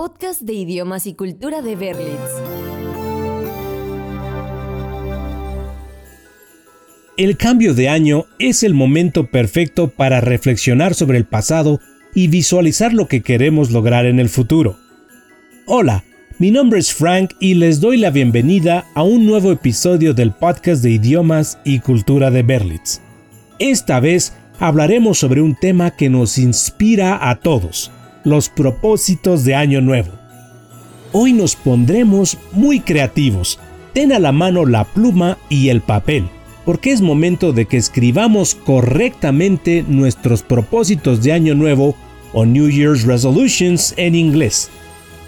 Podcast de idiomas y cultura de Berlitz. El cambio de año es el momento perfecto para reflexionar sobre el pasado y visualizar lo que queremos lograr en el futuro. Hola, mi nombre es Frank y les doy la bienvenida a un nuevo episodio del podcast de idiomas y cultura de Berlitz. Esta vez hablaremos sobre un tema que nos inspira a todos, los propósitos de Año Nuevo. Hoy nos pondremos muy creativos. Ten a la mano la pluma y el papel, porque es momento de que escribamos correctamente nuestros propósitos de Año Nuevo o New Year's Resolutions en inglés.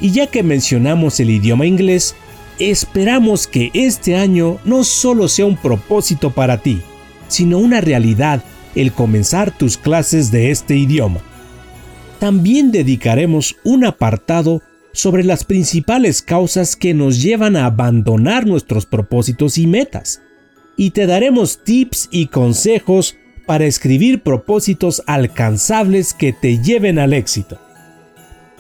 Y ya que mencionamos el idioma inglés, esperamos que este año no solo sea un propósito para ti, sino una realidad el comenzar tus clases de este idioma también dedicaremos un apartado sobre las principales causas que nos llevan a abandonar nuestros propósitos y metas. Y te daremos tips y consejos para escribir propósitos alcanzables que te lleven al éxito.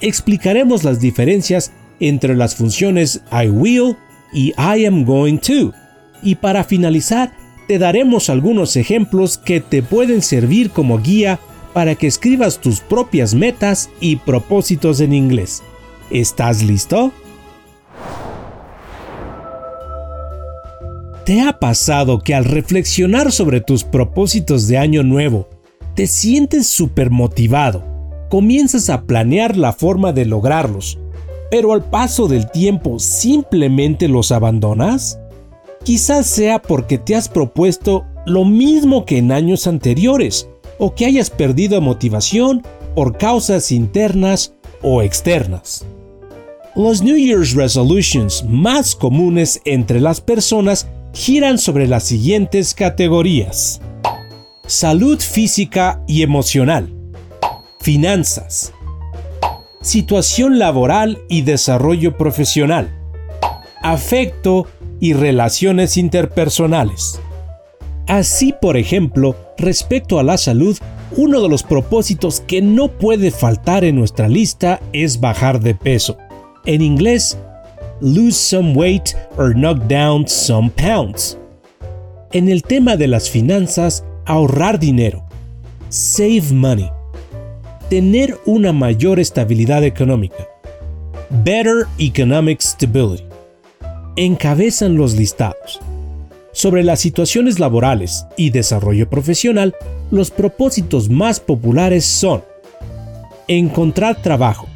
Explicaremos las diferencias entre las funciones I will y I am going to. Y para finalizar, te daremos algunos ejemplos que te pueden servir como guía para que escribas tus propias metas y propósitos en inglés. ¿Estás listo? ¿Te ha pasado que al reflexionar sobre tus propósitos de año nuevo, te sientes súper motivado? Comienzas a planear la forma de lograrlos, pero al paso del tiempo simplemente los abandonas? Quizás sea porque te has propuesto lo mismo que en años anteriores, o que hayas perdido motivación por causas internas o externas. Los New Year's Resolutions más comunes entre las personas giran sobre las siguientes categorías. Salud física y emocional. Finanzas. Situación laboral y desarrollo profesional. Afecto y relaciones interpersonales. Así, por ejemplo, respecto a la salud, uno de los propósitos que no puede faltar en nuestra lista es bajar de peso. En inglés, lose some weight or knock down some pounds. En el tema de las finanzas, ahorrar dinero. Save money. Tener una mayor estabilidad económica. Better economic stability. Encabezan los listados. Sobre las situaciones laborales y desarrollo profesional, los propósitos más populares son encontrar trabajo,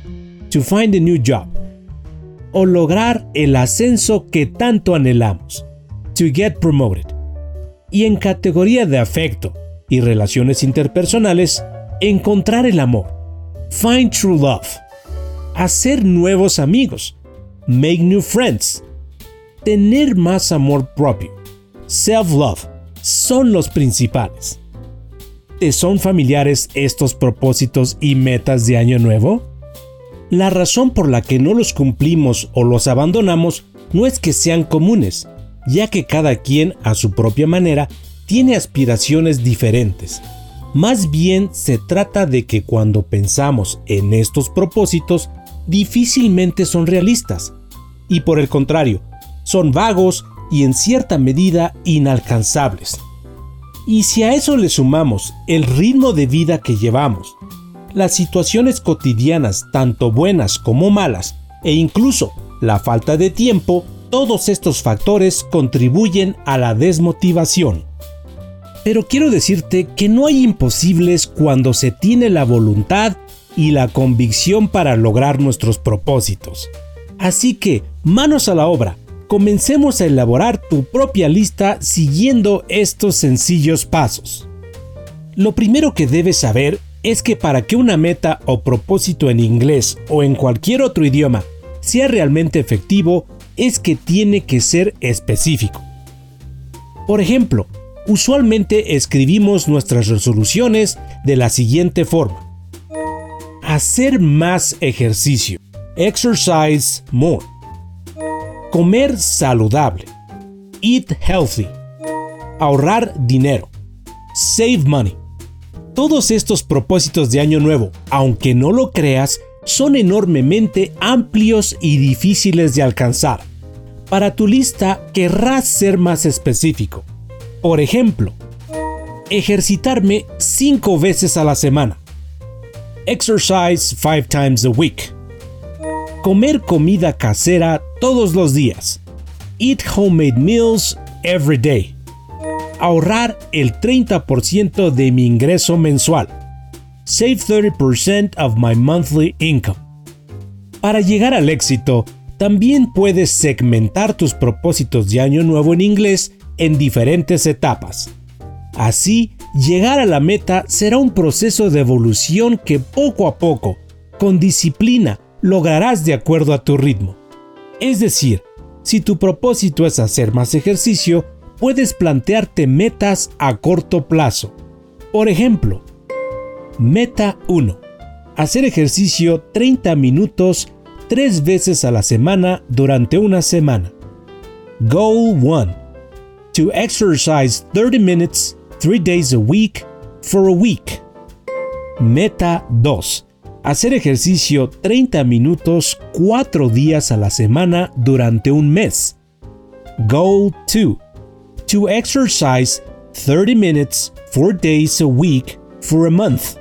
to find a new job, o lograr el ascenso que tanto anhelamos, to get promoted. Y en categoría de afecto y relaciones interpersonales, encontrar el amor, find true love, hacer nuevos amigos, make new friends, tener más amor propio, self-love son los principales. ¿Te son familiares estos propósitos y metas de año nuevo? La razón por la que no los cumplimos o los abandonamos no es que sean comunes, ya que cada quien a su propia manera tiene aspiraciones diferentes. Más bien se trata de que cuando pensamos en estos propósitos, difícilmente son realistas. Y por el contrario, son vagos y en cierta medida inalcanzables. Y si a eso le sumamos el ritmo de vida que llevamos, las situaciones cotidianas, tanto buenas como malas, e incluso la falta de tiempo, todos estos factores contribuyen a la desmotivación. Pero quiero decirte que no hay imposibles cuando se tiene la voluntad y la convicción para lograr nuestros propósitos. Así que, manos a la obra, comencemos a elaborar tu propia lista siguiendo estos sencillos pasos. Lo primero que debes saber es que para que una meta o propósito en inglés o en cualquier otro idioma sea realmente efectivo, es que tiene que ser específico. Por ejemplo, usualmente escribimos nuestras resoluciones de la siguiente forma. Hacer más ejercicio. Exercise more. Comer saludable. Eat healthy. Ahorrar dinero. Save money. Todos estos propósitos de año nuevo, aunque no lo creas, son enormemente amplios y difíciles de alcanzar. Para tu lista querrás ser más específico. Por ejemplo, ejercitarme 5 veces a la semana. Exercise 5 times a week. Comer comida casera todos los días. Eat homemade meals every day. Ahorrar el 30% de mi ingreso mensual. Save 30% of my monthly income. Para llegar al éxito, también puedes segmentar tus propósitos de año nuevo en inglés en diferentes etapas. Así, llegar a la meta será un proceso de evolución que poco a poco, con disciplina, lograrás de acuerdo a tu ritmo. Es decir, si tu propósito es hacer más ejercicio, puedes plantearte metas a corto plazo. Por ejemplo, Meta 1. Hacer ejercicio 30 minutos 3 veces a la semana durante una semana. Goal 1. To exercise 30 minutes 3 days a week for a week. Meta 2. Hacer ejercicio 30 minutos 4 días a la semana durante un mes. Goal 2. To exercise 30 minutes 4 days a week for a month.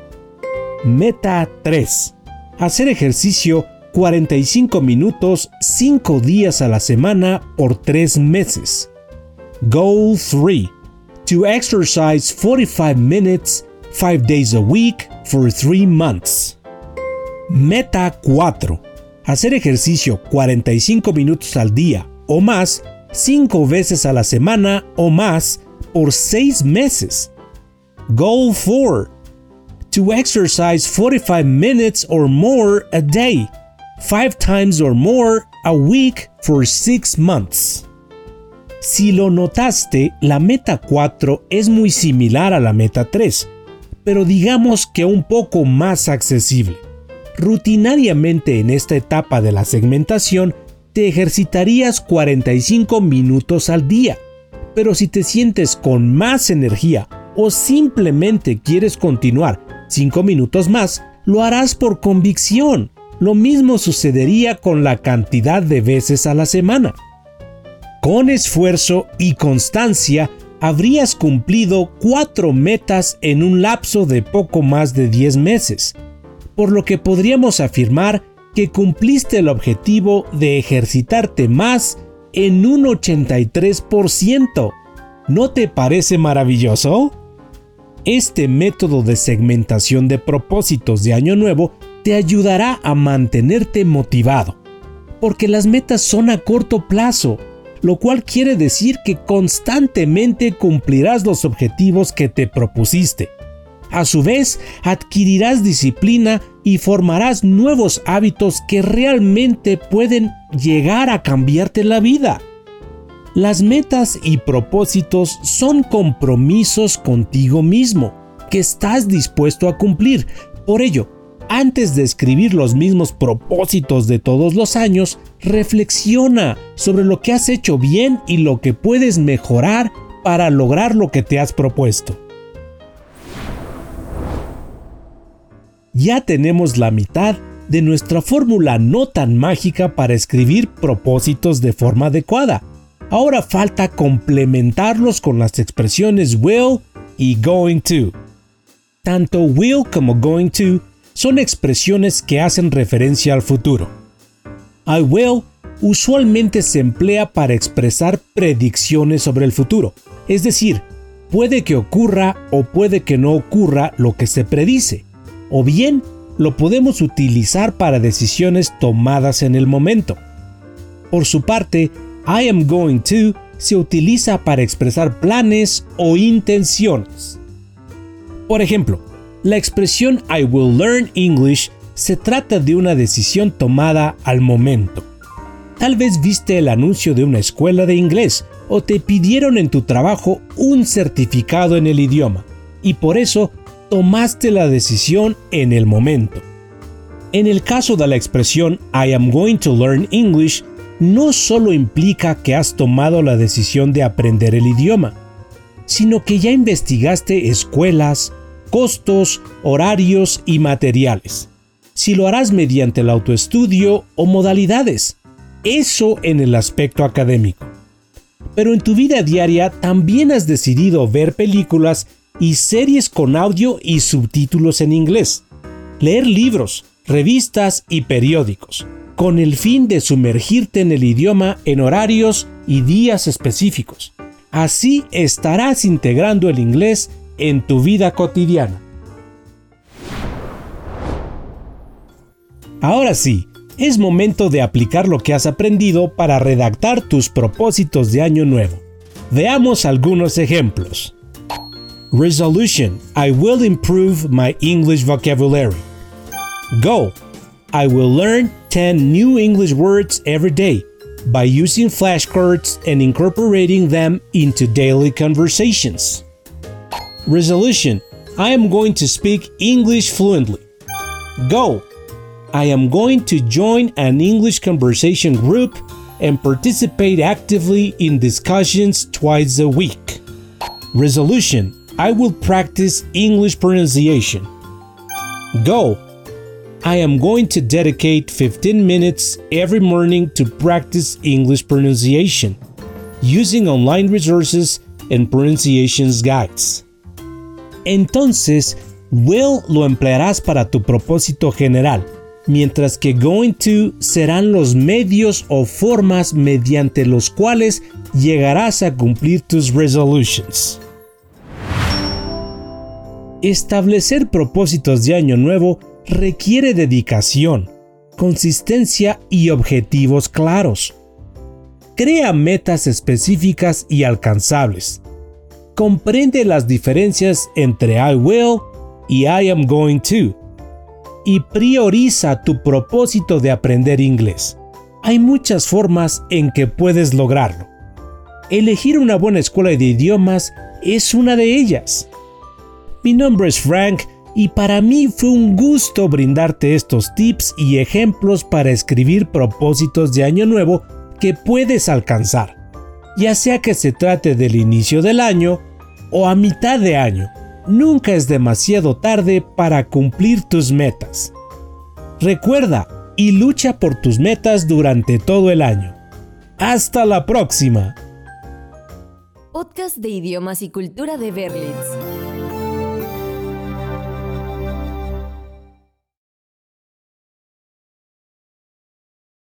Meta 3. Hacer ejercicio 45 minutos 5 días a la semana por 3 meses. Goal 3 to exercise 45 minutes 5 days a week for 3 months. Meta 4. Hacer ejercicio 45 minutos al día o más 5 veces a la semana o más por 6 meses. Goal 4. To exercise 45 minutes or more a day, 5 times or more a week for 6 months. Si lo notaste, la meta 4 es muy similar a la meta 3, pero digamos que un poco más accesible. Rutinariamente en esta etapa de la segmentación te ejercitarías 45 minutos al día, pero si te sientes con más energía o simplemente quieres continuar 5 minutos más, lo harás por convicción. Lo mismo sucedería con la cantidad de veces a la semana. Con esfuerzo y constancia, habrías cumplido cuatro metas en un lapso de poco más de 10 meses, por lo que podríamos afirmar que cumpliste el objetivo de ejercitarte más en un 83%. ¿No te parece maravilloso? Este método de segmentación de propósitos de Año Nuevo te ayudará a mantenerte motivado, porque las metas son a corto plazo lo cual quiere decir que constantemente cumplirás los objetivos que te propusiste. A su vez, adquirirás disciplina y formarás nuevos hábitos que realmente pueden llegar a cambiarte la vida. Las metas y propósitos son compromisos contigo mismo que estás dispuesto a cumplir. Por ello, antes de escribir los mismos propósitos de todos los años, reflexiona sobre lo que has hecho bien y lo que puedes mejorar para lograr lo que te has propuesto. Ya tenemos la mitad de nuestra fórmula no tan mágica para escribir propósitos de forma adecuada. Ahora falta complementarlos con las expresiones will y going to. Tanto will como going to son expresiones que hacen referencia al futuro. I will usualmente se emplea para expresar predicciones sobre el futuro, es decir, puede que ocurra o puede que no ocurra lo que se predice, o bien lo podemos utilizar para decisiones tomadas en el momento. Por su parte, I am going to se utiliza para expresar planes o intenciones. Por ejemplo, la expresión I will learn English se trata de una decisión tomada al momento. Tal vez viste el anuncio de una escuela de inglés o te pidieron en tu trabajo un certificado en el idioma y por eso tomaste la decisión en el momento. En el caso de la expresión I am going to learn English, no solo implica que has tomado la decisión de aprender el idioma, sino que ya investigaste escuelas, costos, horarios y materiales. si lo harás mediante el autoestudio o modalidades. Eso en el aspecto académico. Pero en tu vida diaria también has decidido ver películas y series con audio y subtítulos en inglés, leer libros, revistas y periódicos, con el fin de sumergirte en el idioma en horarios y días específicos. Así estarás integrando el inglés en tu vida cotidiana. Ahora sí, es momento de aplicar lo que has aprendido para redactar tus propósitos de año nuevo. Veamos algunos ejemplos. Resolution I will improve my English vocabulary. Goal I will learn 10 new English words every day by using flashcards and incorporating them into daily conversations. Resolution I am going to speak English fluently. Goal I am going to join an English conversation group and participate actively in discussions twice a week. Resolution I will practice English pronunciation. Goal I am going to dedicate 15 minutes every morning to practice English pronunciation using online resources and pronunciations guides. Entonces, will lo emplearás para tu propósito general mientras que going to serán los medios o formas mediante los cuales llegarás a cumplir tus resolutions. Establecer propósitos de año nuevo requiere dedicación, consistencia y objetivos claros. Crea metas específicas y alcanzables. Comprende las diferencias entre I will y I am going to y prioriza tu propósito de aprender inglés. Hay muchas formas en que puedes lograrlo. Elegir una buena escuela de idiomas es una de ellas. Mi nombre es Frank y para mí fue un gusto brindarte estos tips y ejemplos para escribir propósitos de año nuevo que puedes alcanzar, ya sea que se trate del inicio del año o a mitad de año nunca es demasiado tarde para cumplir tus metas. Recuerda y lucha por tus metas durante todo el año. Hasta la próxima. Podcast de idiomas y cultura de Berlitz.